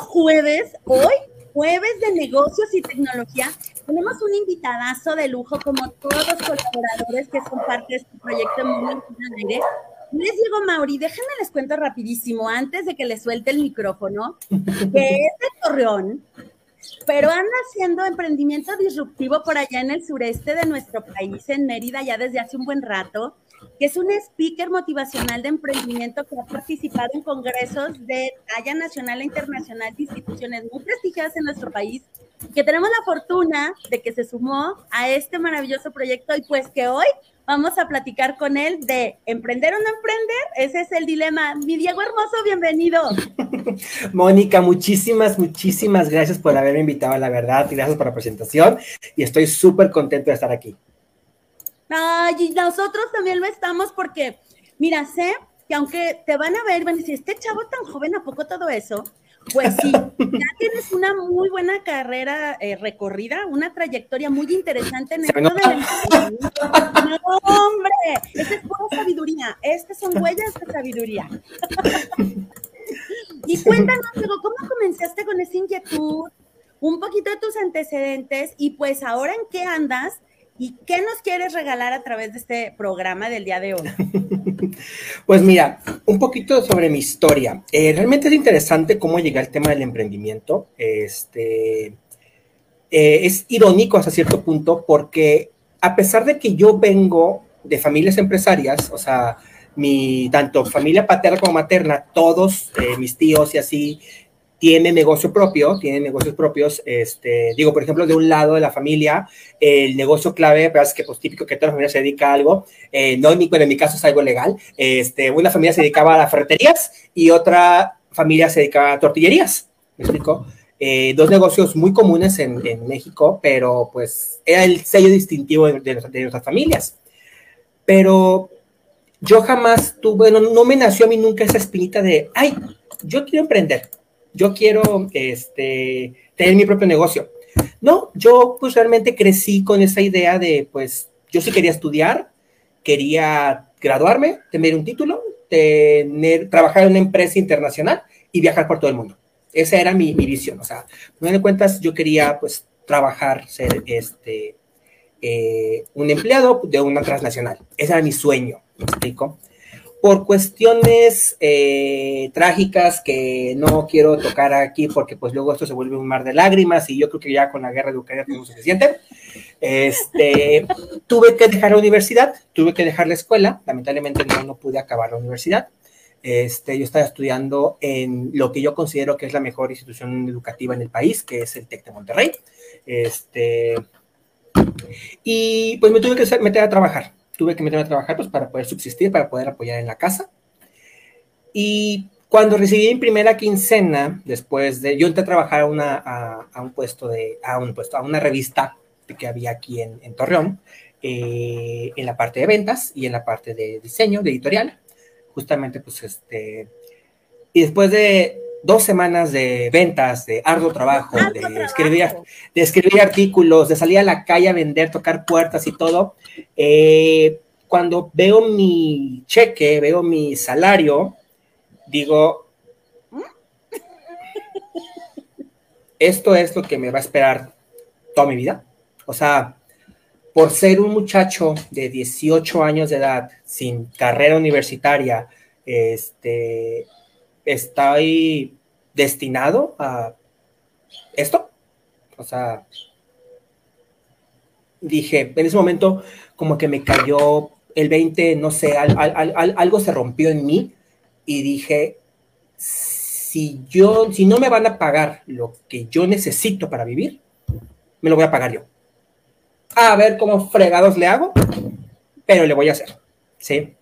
jueves, hoy, jueves de negocios y tecnología, tenemos un invitadazo de lujo, como todos los colaboradores que son parte de este proyecto Mundo en. Les digo, Mauri, déjenme les cuento rapidísimo, antes de que le suelte el micrófono, que es de Torreón, pero anda haciendo emprendimiento disruptivo por allá en el sureste de nuestro país, en Mérida, ya desde hace un buen rato que es un speaker motivacional de emprendimiento que ha participado en congresos de talla nacional e internacional de instituciones muy prestigiadas en nuestro país, que tenemos la fortuna de que se sumó a este maravilloso proyecto y pues que hoy vamos a platicar con él de emprender o no emprender. Ese es el dilema. Mi Diego Hermoso, bienvenido. Mónica, muchísimas, muchísimas gracias por haberme invitado la verdad gracias por la presentación y estoy súper contento de estar aquí. Ay, y nosotros también lo estamos porque, mira, sé que aunque te van a ver, van a decir, este chavo tan joven, ¿a poco todo eso? Pues sí, ya tienes una muy buena carrera eh, recorrida, una trayectoria muy interesante en mundo del No, hombre, esta es pura sabiduría, estas son huellas de sabiduría. y cuéntanos, ¿cómo comenzaste con esa inquietud? Un poquito de tus antecedentes y pues ahora en qué andas ¿Y qué nos quieres regalar a través de este programa del día de hoy? pues mira, un poquito sobre mi historia. Eh, realmente es interesante cómo llegué al tema del emprendimiento. Este, eh, es irónico hasta cierto punto porque a pesar de que yo vengo de familias empresarias, o sea, mi tanto familia paterna como materna, todos eh, mis tíos y así tiene negocio propio, tiene negocios propios, este, digo, por ejemplo, de un lado de la familia, el negocio clave, es que pues típico que toda la familia se dedica a algo, eh, no, bueno, en mi caso es algo legal, este, una familia se dedicaba a las ferreterías y otra familia se dedicaba a tortillerías, ¿me explico? Eh, dos negocios muy comunes en, México, pero pues era el sello distintivo de, de, nuestras familias. Pero yo jamás tuve, no, no me nació a mí nunca esa espinita de, ay, yo quiero emprender yo quiero este, tener mi propio negocio. No, yo pues realmente crecí con esa idea de, pues, yo sí quería estudiar, quería graduarme, tener un título, tener, trabajar en una empresa internacional y viajar por todo el mundo. Esa era mi, visión. O sea, no de cuentas, yo quería, pues, trabajar, ser este, eh, un empleado de una transnacional. Ese era mi sueño, ¿me explico? Por cuestiones eh, trágicas que no quiero tocar aquí porque pues luego esto se vuelve un mar de lágrimas y yo creo que ya con la guerra de Ucrania tenemos suficiente. Este, tuve que dejar la universidad, tuve que dejar la escuela, lamentablemente no, no pude acabar la universidad. Este, yo estaba estudiando en lo que yo considero que es la mejor institución educativa en el país, que es el TEC de Monterrey. Este, y pues me tuve que meter a trabajar tuve que meterme a trabajar pues, para poder subsistir, para poder apoyar en la casa. Y cuando recibí mi primera quincena, después de, yo entré a trabajar a, una, a, un puesto de, a un puesto, a una revista que había aquí en, en Torreón, eh, en la parte de ventas y en la parte de diseño, de editorial, justamente pues este, y después de dos semanas de ventas, de arduo trabajo, de escribir, de escribir artículos, de salir a la calle a vender, tocar puertas y todo, eh, cuando veo mi cheque, veo mi salario, digo, esto es lo que me va a esperar toda mi vida. O sea, por ser un muchacho de 18 años de edad, sin carrera universitaria, este, estoy destinado a esto. O sea, dije, en ese momento como que me cayó el 20, no sé, algo se rompió en mí y dije, si yo, si no me van a pagar lo que yo necesito para vivir, me lo voy a pagar yo. A ver cómo fregados le hago, pero le voy a hacer, ¿sí?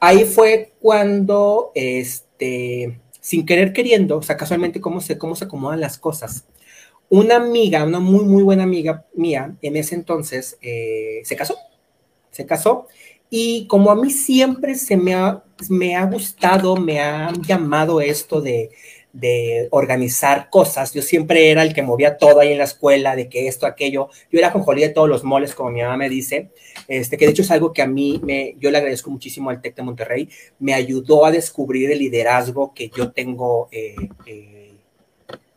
Ahí fue cuando, este, sin querer queriendo, o sea, casualmente cómo se, cómo se acomodan las cosas. Una amiga, una muy, muy buena amiga mía, en ese entonces eh, se casó, se casó, y como a mí siempre se me ha, me ha gustado, me ha llamado esto de, de organizar cosas. Yo siempre era el que movía todo ahí en la escuela, de que esto, aquello. Yo era conjolía de todos los moles, como mi mamá me dice, este, que de hecho es algo que a mí, me, yo le agradezco muchísimo al TEC de Monterrey, me ayudó a descubrir el liderazgo que yo tengo, eh, eh,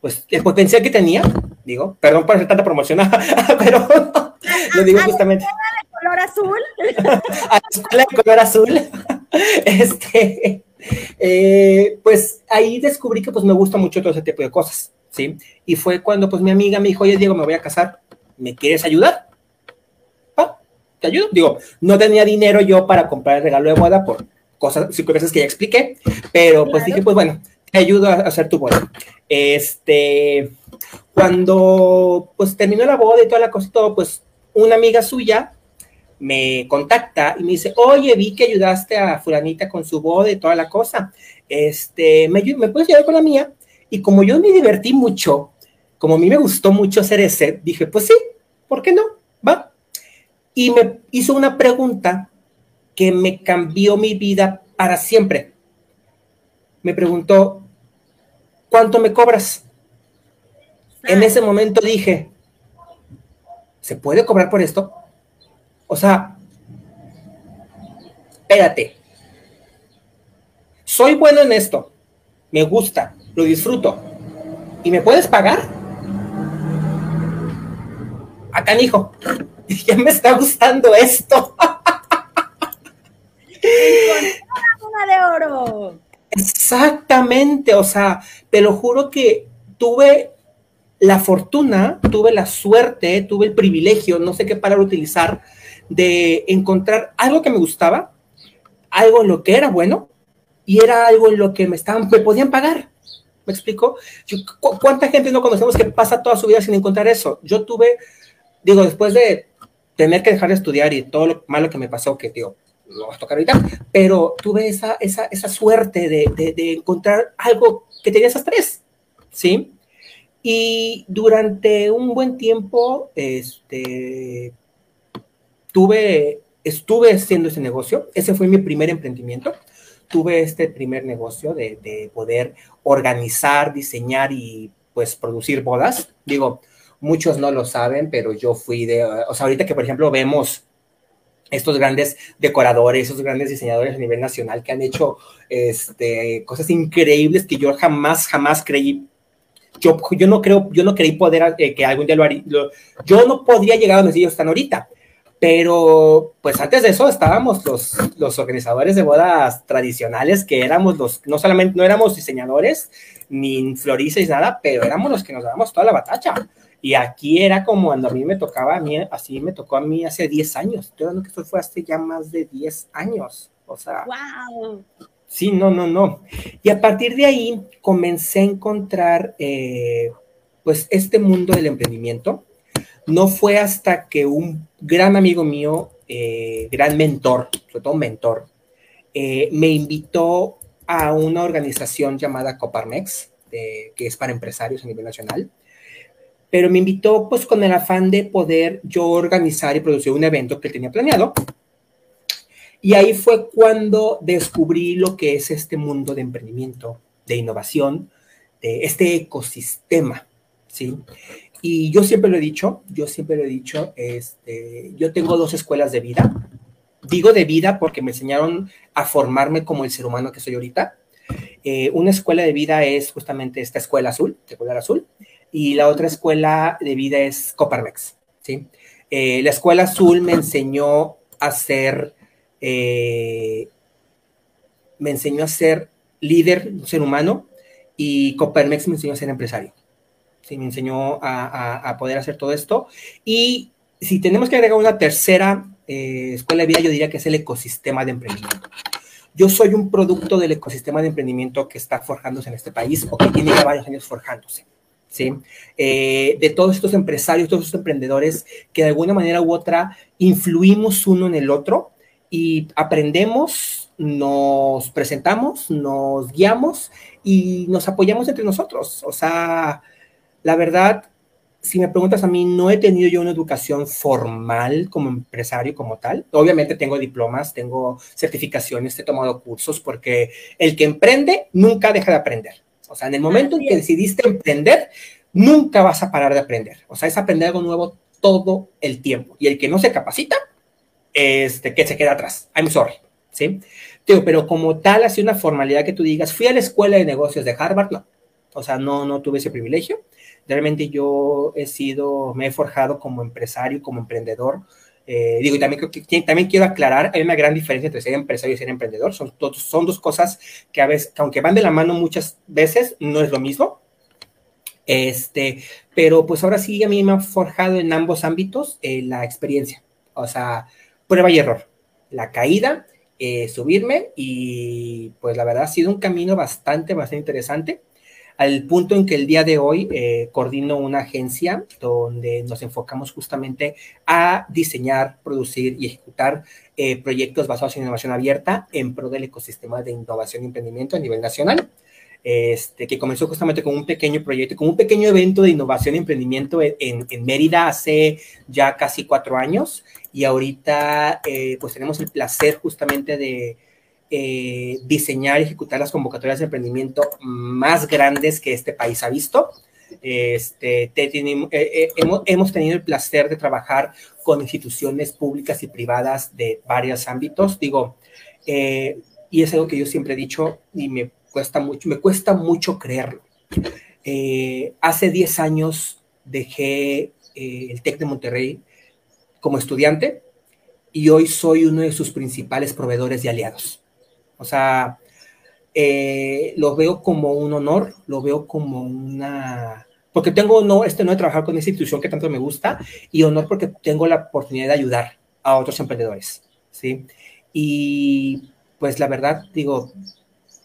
pues el potencial que tenía, digo, perdón por hacer tanta promoción, pero lo digo justamente. color azul? a la escuela de color azul. Este, eh, pues ahí descubrí que pues me gusta mucho todo ese tipo de cosas, ¿sí? Y fue cuando pues mi amiga me dijo, oye Diego, me voy a casar, ¿me quieres ayudar? Ah, ¿te ayudo? Digo, no tenía dinero yo para comprar el regalo de boda por cosas, cinco veces que ya expliqué, pero pues dije, pues bueno, te ayudo a hacer tu boda. Este, cuando pues terminó la boda y toda la cosa y todo, pues una amiga suya me contacta y me dice, oye, vi que ayudaste a fulanita con su boda y toda la cosa, este, ¿me, ¿me puedes ayudar con la mía? Y como yo me divertí mucho, como a mí me gustó mucho hacer ese, dije, pues sí, ¿por qué no? Va. Y me hizo una pregunta que me cambió mi vida para siempre. Me preguntó, ¿cuánto me cobras? En ese momento dije, ¿se puede cobrar por esto? O sea, espérate. Soy bueno en esto. Me gusta, lo disfruto. ¿Y me puedes pagar? Acá, hijo. Ya me está gustando esto. una de oro. Exactamente, o sea, te lo juro que tuve la fortuna, tuve la suerte, tuve el privilegio, no sé qué palabra utilizar, de encontrar algo que me gustaba, algo en lo que era bueno y era algo en lo que me estaban, me podían pagar. ¿Me explico? ¿Cuánta gente no conocemos que pasa toda su vida sin encontrar eso? Yo tuve, digo, después de tener que dejar de estudiar y todo lo malo que me pasó, que digo, no va a tocar ahorita, pero tuve esa, esa, esa suerte de, de, de, encontrar algo que tenía esas tres, ¿sí? Y durante un buen tiempo, este, tuve, estuve haciendo ese negocio, ese fue mi primer emprendimiento, tuve este primer negocio de, de poder organizar, diseñar y pues producir bodas. Digo, muchos no lo saben, pero yo fui de, o sea, ahorita que por ejemplo vemos estos grandes decoradores, esos grandes diseñadores a nivel nacional que han hecho este, cosas increíbles que yo jamás, jamás creí. Yo, yo no creo, yo no creí poder eh, que algún día lo haría. yo no podría llegar a donde ellos están ahorita. Pero, pues antes de eso estábamos los, los organizadores de bodas tradicionales, que éramos los, no solamente, no éramos diseñadores, ni floristas, nada, pero éramos los que nos dábamos toda la batalla. Y aquí era como cuando a mí me tocaba, a mí, así me tocó a mí hace 10 años. Estoy que eso fue hace ya más de 10 años. O sea. ¡Wow! Sí, no, no, no. Y a partir de ahí comencé a encontrar, eh, pues, este mundo del emprendimiento no fue hasta que un gran amigo mío, eh, gran mentor, sobre todo mentor, eh, me invitó a una organización llamada Coparmex, que es para empresarios a nivel nacional, pero me invitó pues con el afán de poder yo organizar y producir un evento que tenía planeado. Y ahí fue cuando descubrí lo que es este mundo de emprendimiento, de innovación, de este ecosistema, ¿sí? Y yo siempre lo he dicho, yo siempre lo he dicho, este, yo tengo dos escuelas de vida. Digo de vida porque me enseñaron a formarme como el ser humano que soy ahorita. Eh, una escuela de vida es justamente esta escuela azul, escuela azul, y la otra escuela de vida es Coparmex, ¿sí? Eh, la escuela azul me enseñó a ser, eh, me enseñó a ser líder, un ser humano, y Coparmex me enseñó a ser empresario me enseñó a, poder hacer todo esto. Y si tenemos que agregar una tercera eh, escuela de vida, yo diría que es el ecosistema de emprendimiento. Yo soy un producto del ecosistema de emprendimiento que está forjándose en este país o que tiene ya varios años forjándose. ¿sí? Eh, de todos estos empresarios, todos estos emprendedores que de alguna manera u otra influimos uno en el otro y aprendemos, nos presentamos, nos guiamos y nos apoyamos entre nosotros. O sea, la verdad, si me preguntas a mí, no he tenido yo una educación formal como empresario como tal. Obviamente tengo diplomas, tengo certificaciones, he tomado cursos, porque el que emprende nunca deja de aprender. O sea, en el momento en que decidiste emprender, nunca vas a parar de aprender. O sea, es aprender algo nuevo todo el tiempo. Y el que no se capacita, este, que se queda atrás. I'm sorry. ¿Sí? pero como tal, así una formalidad que tú digas, fui a la escuela de negocios de Harvard, no. O sea, no, no tuve ese privilegio. Realmente yo he sido, me he forjado como empresario, como emprendedor. Eh, digo, y también, también quiero aclarar, hay una gran diferencia entre ser empresario y ser emprendedor. Son, dos cosas que a veces, aunque van de la mano muchas veces, no es lo mismo. Este, pero pues ahora sí a mí me ha forjado en ambos ámbitos eh, la experiencia. O sea, prueba y error. La caída, eh, subirme y pues la verdad ha sido un camino bastante, bastante interesante al punto en que el día de hoy eh, coordino una agencia donde nos enfocamos justamente a diseñar, producir y ejecutar eh, proyectos basados en innovación abierta en pro del ecosistema de innovación y emprendimiento a nivel nacional. Este, que comenzó justamente con un pequeño proyecto, con un pequeño evento de innovación y emprendimiento en, Mérida hace ya casi cuatro años y ahorita eh, pues tenemos el placer justamente de eh, diseñar y ejecutar las convocatorias de emprendimiento más grandes que este país ha visto. Este, eh, eh, hemos, tenido el placer de trabajar con instituciones públicas y privadas de varios ámbitos. Digo, y es algo que yo siempre he dicho y me cuesta mucho, me cuesta mucho creerlo. hace 10 años dejé el TEC de Monterrey como estudiante y hoy soy uno de sus principales proveedores y aliados. O sea, eh, lo veo como un honor, lo veo como una... Porque tengo no, este no de trabajar con esa institución que tanto me gusta y honor porque tengo la oportunidad de ayudar a otros emprendedores, ¿sí? Y pues la verdad, digo,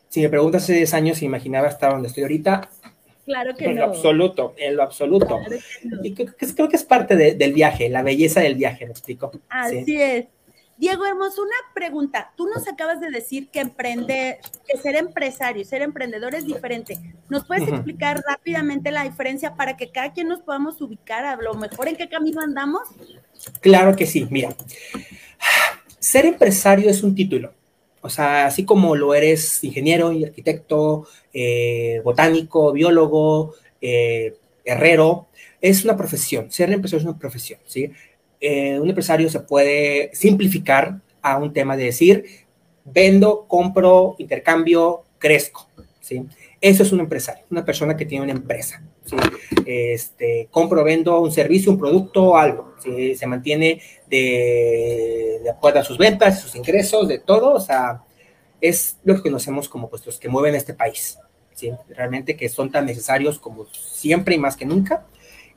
si me preguntas hace 10 años si imaginaba estar donde estoy ahorita, Claro que en no. lo absoluto, en lo absoluto. Y creo que, creo que, es parte del viaje, la belleza del viaje, ¿me explico? Así es. Diego Hermoso, una pregunta. Tú nos acabas de decir que emprender, que ser empresario y ser emprendedor es diferente. ¿Nos puedes explicar rápidamente la diferencia para que cada quien nos podamos ubicar a lo mejor en qué camino andamos? Claro que sí. Mira, ser empresario es un título. O sea, así como lo eres ingeniero y arquitecto, eh, botánico, biólogo, eh, herrero, es una profesión. Ser empresario es una profesión, ¿sí? Eh, un empresario se puede simplificar a un tema de decir, vendo, compro, intercambio, crezco, ¿sí? Eso es un empresario, una persona que tiene una empresa, ¿sí? Este, compro, vendo un servicio, un producto, algo, ¿sí? Se mantiene de, acuerdo a sus ventas, sus ingresos, de todo, o sea, es lo que conocemos como pues los que mueven este país, ¿sí? Realmente que son tan necesarios como siempre y más que nunca,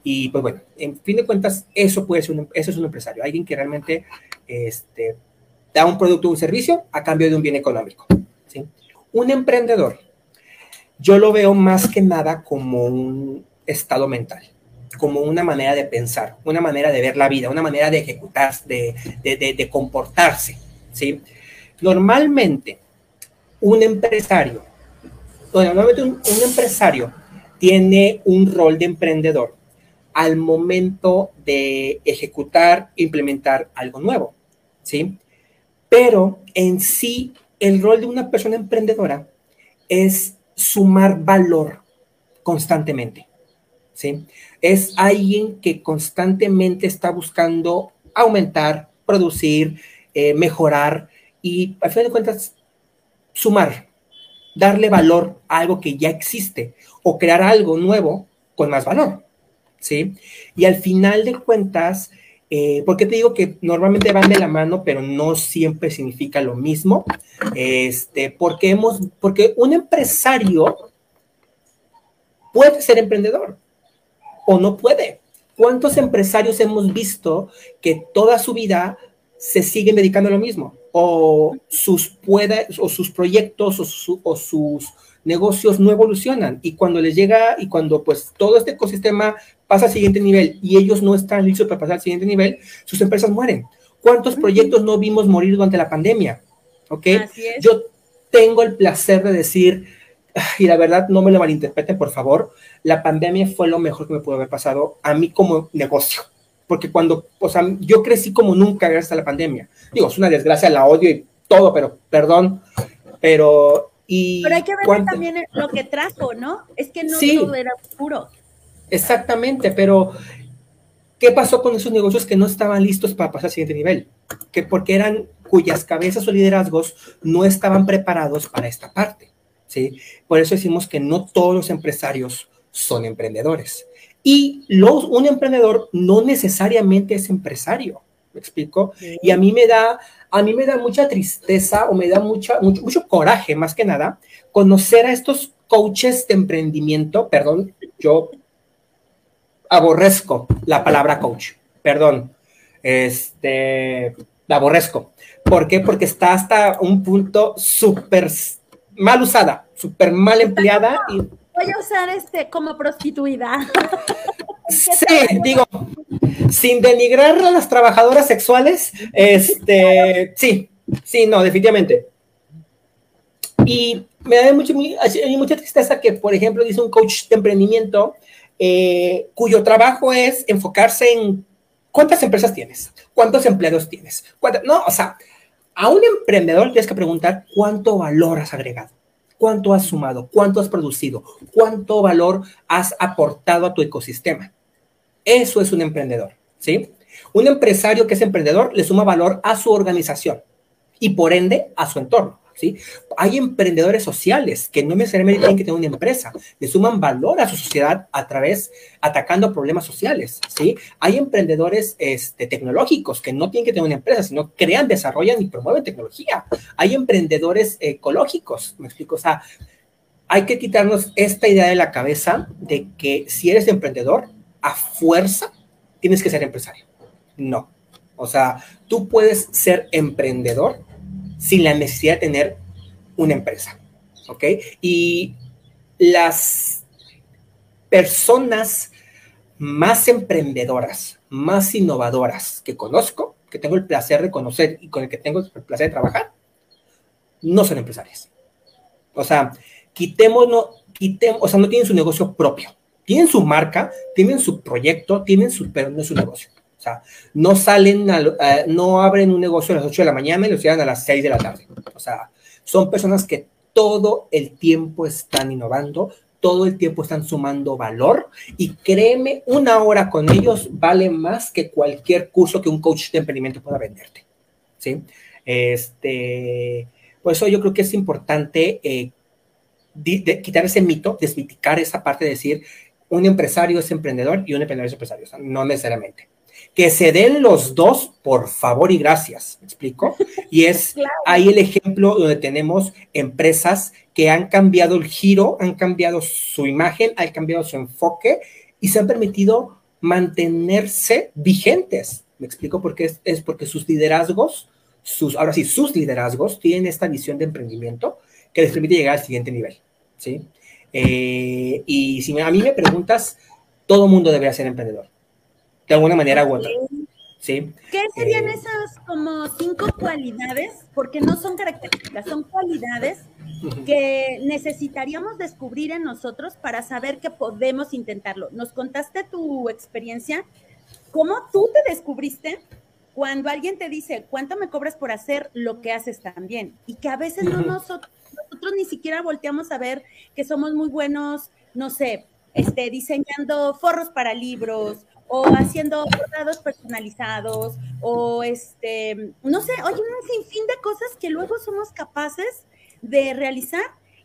y pues bueno, en fin de cuentas, eso puede ser un, eso es un empresario, alguien que realmente este, da un producto o un servicio a cambio de un bien económico. ¿sí? Un emprendedor, yo lo veo más que nada como un estado mental, como una manera de pensar, una manera de ver la vida, una manera de ejecutar, de, de, de, comportarse. ¿sí? Normalmente, un empresario, normalmente un empresario tiene un rol de emprendedor al momento de ejecutar, implementar algo nuevo, ¿sí? Pero en sí, el rol de una persona emprendedora es sumar valor constantemente, ¿sí? Es alguien que constantemente está buscando aumentar, producir, eh, mejorar y, al fin de cuentas, sumar, darle valor a algo que ya existe o crear algo nuevo con más valor. ¿Sí? Y al final de cuentas, eh, ¿por qué te digo que normalmente van de la mano, pero no siempre significa lo mismo? Este, porque, hemos, porque un empresario puede ser emprendedor o no puede. ¿Cuántos empresarios hemos visto que toda su vida se siguen dedicando a lo mismo? O sus, pueda, o sus proyectos o, o sus negocios no evolucionan y cuando les llega y cuando pues todo este ecosistema pasa al siguiente nivel y ellos no están listos para pasar al siguiente nivel, sus empresas mueren. ¿Cuántos proyectos no vimos morir durante la pandemia? ¿Ok? Yo tengo el placer de decir, y la verdad no me lo malinterpreten, por favor, la pandemia fue lo mejor que me pudo haber pasado a mí como negocio. Porque cuando, o sea, yo crecí como nunca gracias a la pandemia. Digo, es una desgracia, la odio y todo, pero perdón, pero Y Pero hay que ver también lo que trajo, ¿no? Es que no todo era puro. Exactamente, pero ¿qué pasó con esos negocios que no estaban listos para pasar al siguiente nivel? Que porque eran cuyas cabezas o liderazgos no estaban preparados para esta parte, ¿sí? Por eso decimos que no todos los empresarios son emprendedores. Y los, un emprendedor no necesariamente es empresario, ¿me explico? Y a mí me da, a mí me da mucha tristeza o me da mucha, mucho, mucho coraje, más que nada, conocer a estos coaches de emprendimiento, perdón, yo aborrezco la palabra coach, perdón, este, la aborrezco. ¿Por qué? Porque está hasta un punto súper mal usada, súper mal empleada y voy a usar este como prostituida. Sí, digo, sin denigrar a las trabajadoras sexuales, este, sí, sí, no, definitivamente. Y me da mucho, mucha tristeza que, por ejemplo, dice un coach de emprendimiento eh, cuyo trabajo es enfocarse en cuántas empresas tienes, cuántos empleados tienes. no, o sea, a un emprendedor tienes que preguntar cuánto valor has agregado cuánto has sumado, cuánto has producido, cuánto valor has aportado a tu ecosistema. Eso es un emprendedor, ¿sí? Un empresario que es emprendedor le suma valor a su organización y por ende a su entorno. ¿sí? Hay emprendedores sociales que no necesariamente tienen que tener una empresa, le suman valor a su sociedad a través, atacando problemas sociales, ¿sí? Hay emprendedores este, tecnológicos que no tienen que tener una empresa, sino crean, desarrollan y promueven tecnología. Hay emprendedores ecológicos, me explico, o sea, hay que quitarnos esta idea de la cabeza de que si eres emprendedor, a fuerza tienes que ser empresario. No. O sea, tú puedes ser emprendedor sin la necesidad de tener una empresa. ¿Ok? Y las personas más emprendedoras, más innovadoras que conozco, que tengo el placer de conocer y con el que tengo el placer de trabajar, no son empresarias. O sea, quitémonos, quitemos, o sea, no tienen su negocio propio. Tienen su marca, tienen su proyecto, tienen su, pero no es su negocio sea, no salen, no abren un negocio a las 8 de la mañana y lo cierran a las 6 de la tarde. O sea, son personas que todo el tiempo están innovando, todo el tiempo están sumando valor y créeme, una hora con ellos vale más que cualquier curso que un coach de emprendimiento pueda venderte. ¿Sí? Este, por eso yo creo que es importante eh, quitar ese mito, desmiticar esa parte de decir un empresario es emprendedor y un emprendedor es empresario. no necesariamente que se den los dos, por favor y gracias, ¿me explico? Y es ahí el ejemplo donde tenemos empresas que han cambiado el giro, han cambiado su imagen, han cambiado su enfoque y se han permitido mantenerse vigentes. ¿Me explico? Porque es, es porque sus liderazgos, sus, ahora sí, sus liderazgos tienen esta visión de emprendimiento que les permite llegar al siguiente nivel, ¿sí? Eh, y si a mí me preguntas, todo mundo debería ser emprendedor de alguna manera u otra. ¿Sí? ¿Qué serían eh, esas como cinco cualidades? Porque no son características, son cualidades que necesitaríamos descubrir en nosotros para saber que podemos intentarlo. Nos contaste tu experiencia, cómo tú te descubriste cuando alguien te dice, ¿cuánto me cobras por hacer lo que haces también? Y que a veces no nosotros, nosotros ni siquiera volteamos a ver que somos muy buenos, no sé, este, diseñando forros para libros o haciendo bordados personalizados, o este, no sé, oye, un sinfín de cosas que luego somos capaces de realizar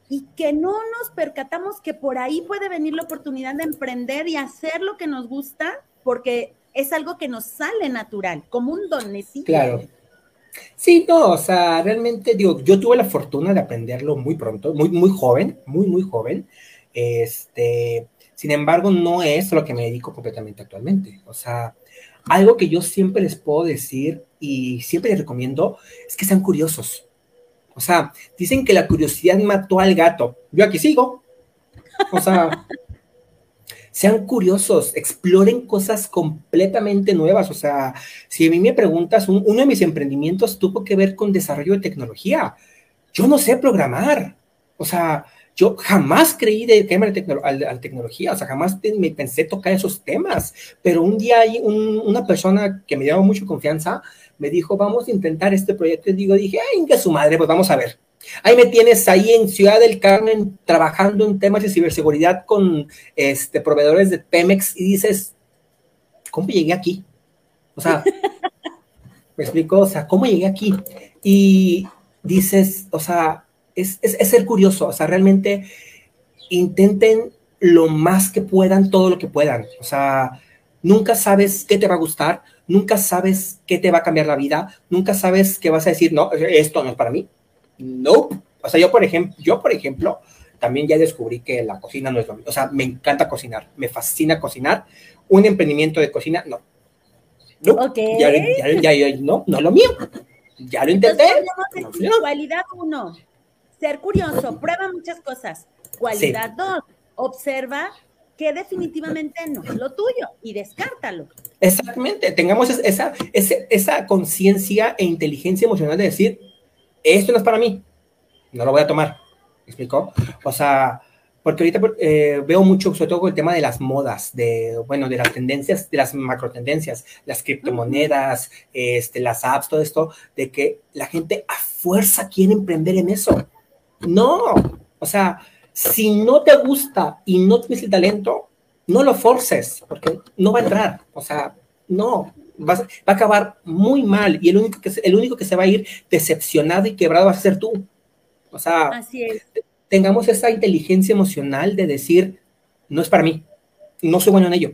y que no nos percatamos que por ahí puede venir la oportunidad de emprender y hacer lo que nos gusta, porque es algo que nos sale natural, como un donecito. Claro. Sí, no, o sea, realmente digo, yo tuve la fortuna de aprenderlo muy pronto, muy, muy joven, muy, muy joven. Este, sin embargo, no es lo que me dedico completamente actualmente. O sea, algo que yo siempre les puedo decir y siempre les recomiendo es que sean curiosos. O sea, dicen que la curiosidad mató al gato. Yo aquí sigo. O sea, sean curiosos, exploren cosas completamente nuevas. O sea, si a mí me preguntas, uno de mis emprendimientos tuvo que ver con desarrollo de tecnología. Yo no sé programar. O sea, yo jamás creí de tema la tecnología, o sea, jamás me pensé tocar esos temas, pero un día hay una persona que me dio mucha confianza me dijo, vamos a intentar este proyecto, y digo, dije, ay, que su madre, pues vamos a ver, Ahí me tienes ahí en Ciudad del Carmen trabajando en temas de ciberseguridad con este, proveedores de Pemex y dices, ¿cómo llegué aquí? O sea, me explico, o sea, ¿cómo llegué aquí? Y dices, o sea, es, es, ser curioso, o sea, realmente intenten lo más que puedan, todo lo que puedan. O sea, nunca sabes qué te va a gustar, nunca sabes qué te va a cambiar la vida, nunca sabes qué vas a decir, no, esto no es para mí. No. O sea, yo por ejemplo, yo por ejemplo, también ya descubrí que la cocina no es lo mío. O sea, me encanta cocinar, me fascina cocinar. Un emprendimiento de cocina, no. No, ya, no, no es lo mío. Ya lo intenté. cualidad uno, ser curioso, prueba muchas cosas. Cualidad dos, observa que definitivamente no es lo tuyo y descártalo. Exactamente, tengamos esa, esa, esa conciencia e inteligencia emocional de decir, esto no es para mí, no lo voy a tomar. ¿Me explicó? O sea, porque ahorita eh, veo mucho, sobre todo con el tema de las modas, de, bueno, de las tendencias, de las macro tendencias, las criptomonedas, este, las apps, todo esto, de que la gente a fuerza quiere emprender en eso. No, o sea, si no te gusta y no tienes el talento, no lo forces, porque no va a entrar. O sea, no, va a acabar muy mal y el único, que, el único que se va a ir decepcionado y quebrado va a ser tú. O sea, tengamos esa inteligencia emocional de decir, no es para mí, no soy bueno en ello.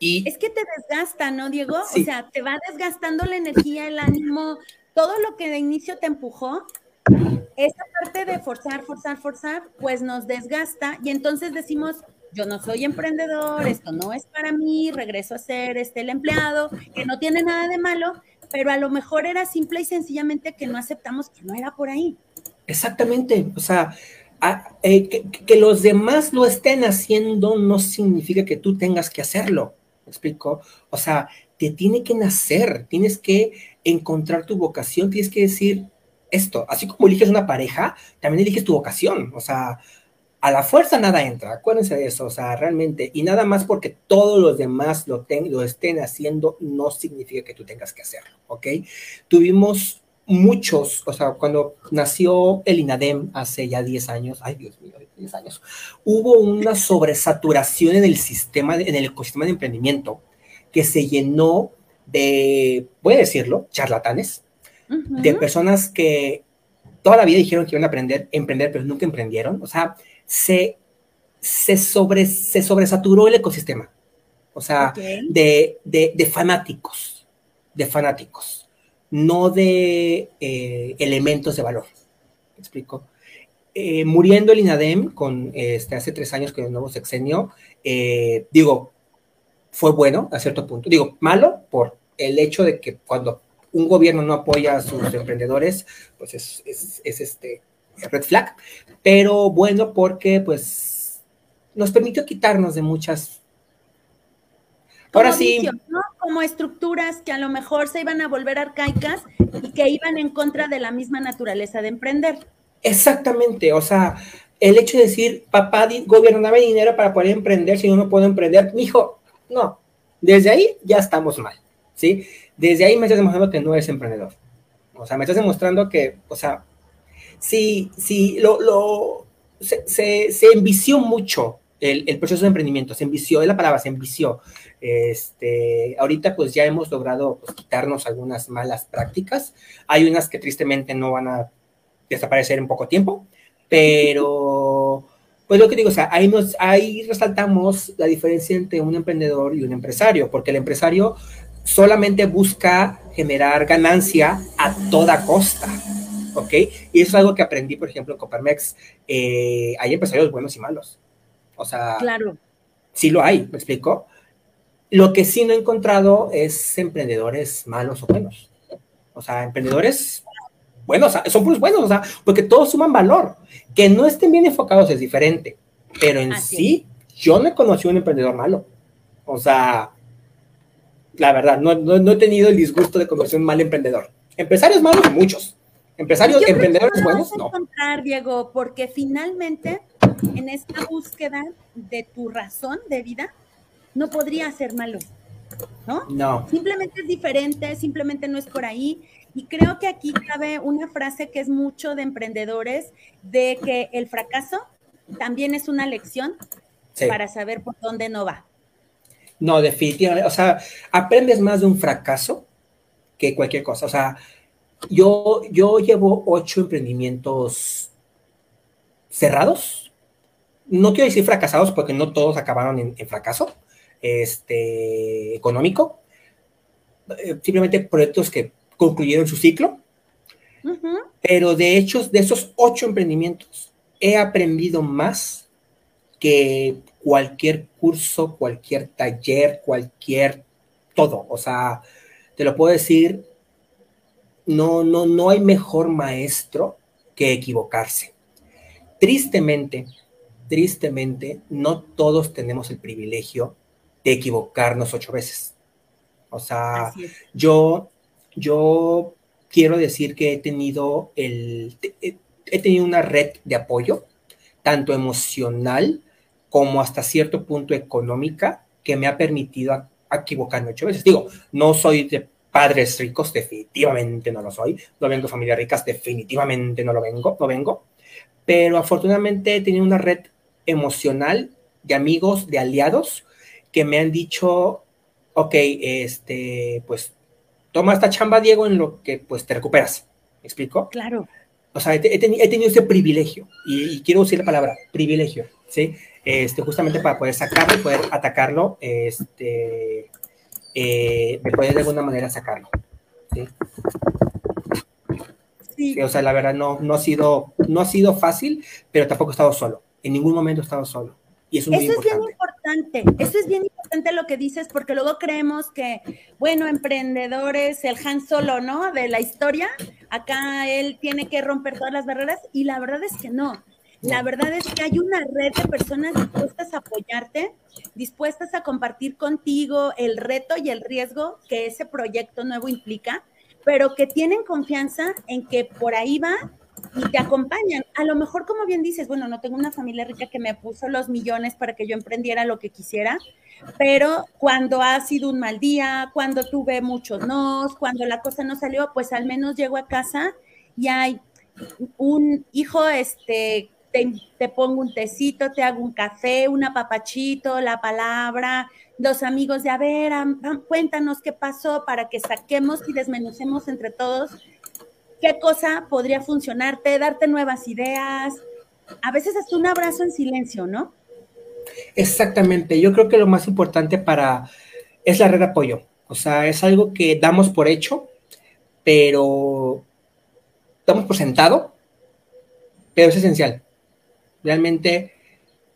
Y, es que te desgasta, ¿no, Diego? O sea, te va desgastando la energía, el ánimo, todo lo que de inicio te empujó, esa parte de forzar, forzar, forzar, pues nos desgasta y entonces decimos, yo no soy emprendedor, esto no es para mí, regreso a ser este el empleado, que no tiene nada de malo, pero a lo mejor era simple y sencillamente que no aceptamos que no era por ahí. Exactamente, o sea, eh, que, los demás lo estén haciendo no significa que tú tengas que hacerlo, ¿me explico? O sea, te tiene que nacer, tienes que encontrar tu vocación, tienes que decir esto, así como eliges una pareja, también eliges tu vocación, o sea, a la fuerza nada entra, acuérdense de eso, o sea, realmente, y nada más porque todos los demás lo, lo estén haciendo, no significa que tú tengas que hacerlo, ¿ok? Tuvimos muchos, o sea, cuando nació el INADEM hace ya 10 años, ay Dios mío, 10 años, hubo una sobresaturación en el sistema, en el ecosistema de emprendimiento, que se llenó de, voy a decirlo, charlatanes, de personas que toda la vida dijeron que iban a aprender, emprender, pero nunca emprendieron, o sea, se, se, sobre, se sobresaturó el ecosistema. O sea, de, de, fanáticos, de fanáticos, no de eh, elementos de valor. ¿Me explico? Eh, muriendo el INADEM con este, hace tres años con el nuevo sexenio, eh, digo, fue bueno a cierto punto. Digo, malo por el hecho de que cuando un gobierno no apoya a sus emprendedores, pues es, es, es este, red flag, pero bueno porque pues nos permitió quitarnos de muchas... Ahora sí... Como estructuras que a lo mejor se iban a volver arcaicas y que iban en contra de la misma naturaleza de emprender. Exactamente, o sea, el hecho de decir, papá, gobierno, dame dinero para poder emprender, si yo no puedo emprender, hijo, no, desde ahí ya estamos mal, ¿sí? Desde ahí me estás demostrando que no eres emprendedor. O sea, me estás demostrando que, o sea, sí, sí, lo, lo se, se, envició mucho el, el, proceso de emprendimiento, se envició, es la palabra, se envició. Este, ahorita pues ya hemos logrado pues, quitarnos algunas malas prácticas. Hay unas que tristemente no van a desaparecer en poco tiempo, pero pues lo que digo, o sea, ahí, nos, ahí resaltamos la diferencia entre un emprendedor y un empresario, porque el empresario solamente busca generar ganancia a toda costa. ¿Ok? Y eso es algo que aprendí, por ejemplo, en Coparmex. Eh, hay empresarios buenos y malos. O sea, claro. sí lo hay, ¿me explico? Lo que sí no he encontrado es emprendedores malos o buenos. O sea, emprendedores buenos, son puros buenos, o sea, porque todos suman valor. Que no estén bien enfocados es diferente, pero en sí, yo no he conocido un emprendedor malo. O sea, la verdad, no, no, he tenido el disgusto de conocer un mal emprendedor. Empresarios malos, muchos. Empresarios, emprendedores buenos, no. encontrar, Diego, porque finalmente en esta búsqueda de tu razón de vida no podría ser malo, ¿no? No. Simplemente es diferente, simplemente no es por ahí. Y creo que aquí cabe una frase que es mucho de emprendedores, de que el fracaso también es una lección para saber por dónde no va. No, definitivamente. O sea, aprendes más de un fracaso que cualquier cosa. O sea, yo, yo llevo ocho emprendimientos cerrados. No quiero decir fracasados porque no todos acabaron en, fracaso este, económico. Eh, simplemente proyectos que concluyeron su ciclo. Pero de hecho, de esos ocho emprendimientos, he aprendido más que cualquier curso, cualquier taller, cualquier todo. O sea, te lo puedo decir, no, no, no hay mejor maestro que equivocarse. Tristemente, tristemente, no todos tenemos el privilegio de equivocarnos ocho veces. O sea, yo, yo quiero decir que he tenido el, he tenido una red de apoyo, tanto emocional como hasta cierto punto económica, que me ha permitido equivocarme ocho veces. Digo, no soy de padres ricos, definitivamente no lo soy. No vengo de familias ricas, definitivamente no lo vengo, no vengo. Pero afortunadamente he tenido una red emocional de amigos, de aliados, que me han dicho, ok, este, pues toma esta chamba, Diego, en lo que pues te recuperas. ¿Me explico? Claro. O sea, he, tenido ese privilegio, y, quiero decir la palabra, privilegio, ¿sí? Este, justamente para poder sacarlo y poder atacarlo, este, eh, de poder de alguna manera sacarlo, ¿sí? Sí. o sea, la verdad no, no, ha sido, no ha sido fácil, pero tampoco he estado solo. En ningún momento he estado solo. Y eso, es, eso es bien importante. Eso es bien importante lo que dices, porque luego creemos que, bueno, emprendedores, el Han Solo, ¿no? De la historia, acá él tiene que romper todas las barreras, y la verdad es que no. La verdad es que hay una red de personas dispuestas a apoyarte, dispuestas a compartir contigo el reto y el riesgo que ese proyecto nuevo implica, pero que tienen confianza en que por ahí va y te acompañan. A lo mejor, como bien dices, bueno, no tengo una familia rica que me puso los millones para que yo emprendiera lo que quisiera, pero cuando ha sido un mal día, cuando tuve muchos nos, cuando la cosa no salió, pues al menos llego a casa y hay un hijo, este, te, pongo un tecito, te hago un café, un apapachito, la palabra, los amigos de, a ver, cuéntanos qué pasó para que saquemos y desmenucemos entre todos qué cosa podría funcionarte, darte nuevas ideas, a veces hasta un abrazo en silencio, ¿no? Exactamente, yo creo que lo más importante para es la red de apoyo, o sea, es algo que damos por hecho, pero damos por sentado, pero es esencial. Realmente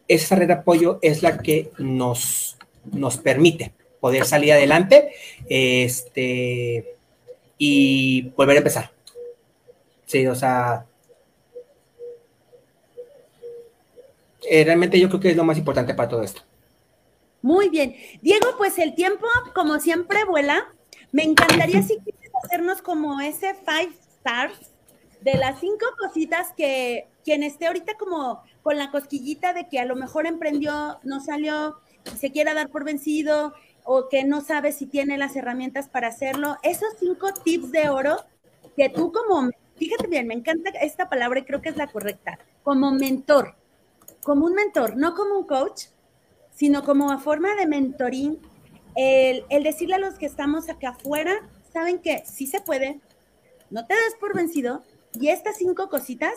esa red de apoyo es la que nos, nos permite poder salir adelante este, y volver a empezar. Sí, o sea, eh, realmente yo creo que es lo más importante para todo esto. Muy bien. Diego, pues el tiempo, como siempre, vuela. Me encantaría si quieres hacernos como ese five stars de las cinco cositas que quien esté ahorita como con la cosquillita de que a lo mejor emprendió, no salió, se quiera dar por vencido o que no sabe si tiene las herramientas para hacerlo, esos cinco tips de oro que tú como fíjate bien, me encanta esta palabra y creo que es la correcta, como mentor, como un mentor, no como un coach, sino como a forma de mentoring, el, decirle a los que estamos acá afuera, saben que sí se puede, no te des por vencido, y estas cinco cositas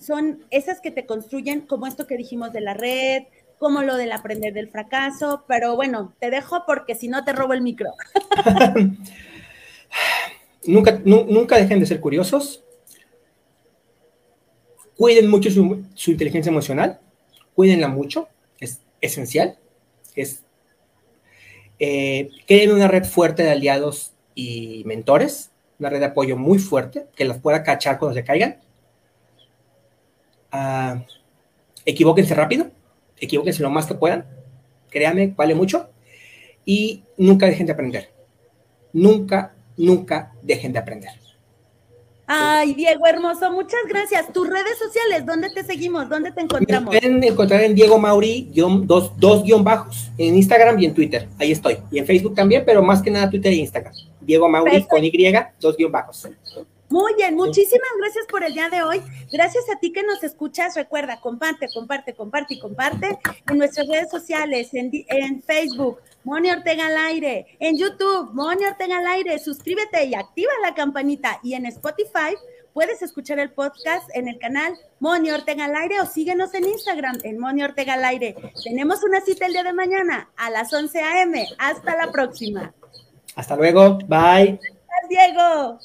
son esas que te construyen, como esto que dijimos de la red, como lo del aprender del fracaso, pero bueno, te dejo porque si no te robo el micro. nunca, nunca dejen de ser curiosos, Cuiden mucho su, inteligencia emocional, cuídenla mucho, es esencial. Es, eh, creen una red fuerte de aliados y mentores, una red de apoyo muy fuerte que las pueda cachar cuando se caigan. Uh, equivóquense rápido, equivóquense lo más que puedan, créanme, vale mucho. Y nunca dejen de aprender. Nunca, nunca dejen de aprender. Ay, Diego, hermoso, muchas gracias. Tus redes sociales, ¿dónde te seguimos? ¿Dónde te encontramos? Me pueden encontrar en Diego Mauri, dos, guion bajos, en Instagram y en Twitter. Ahí estoy. Y en Facebook también, pero más que nada Twitter e Instagram. Diego Mauri con Y, dos guion bajos. Muy bien, muchísimas gracias por el día de hoy. Gracias a ti que nos escuchas. Recuerda, comparte, comparte, comparte y comparte en nuestras redes sociales, en, en Facebook, Moni Ortega al aire, en YouTube, Moni Ortega al aire. Suscríbete y activa la campanita. Y en Spotify puedes escuchar el podcast en el canal Moni Ortega al aire o síguenos en Instagram en Moni Ortega al aire. Tenemos una cita el día de mañana a las 11 a.m. Hasta la próxima. Hasta luego. Bye. Diego.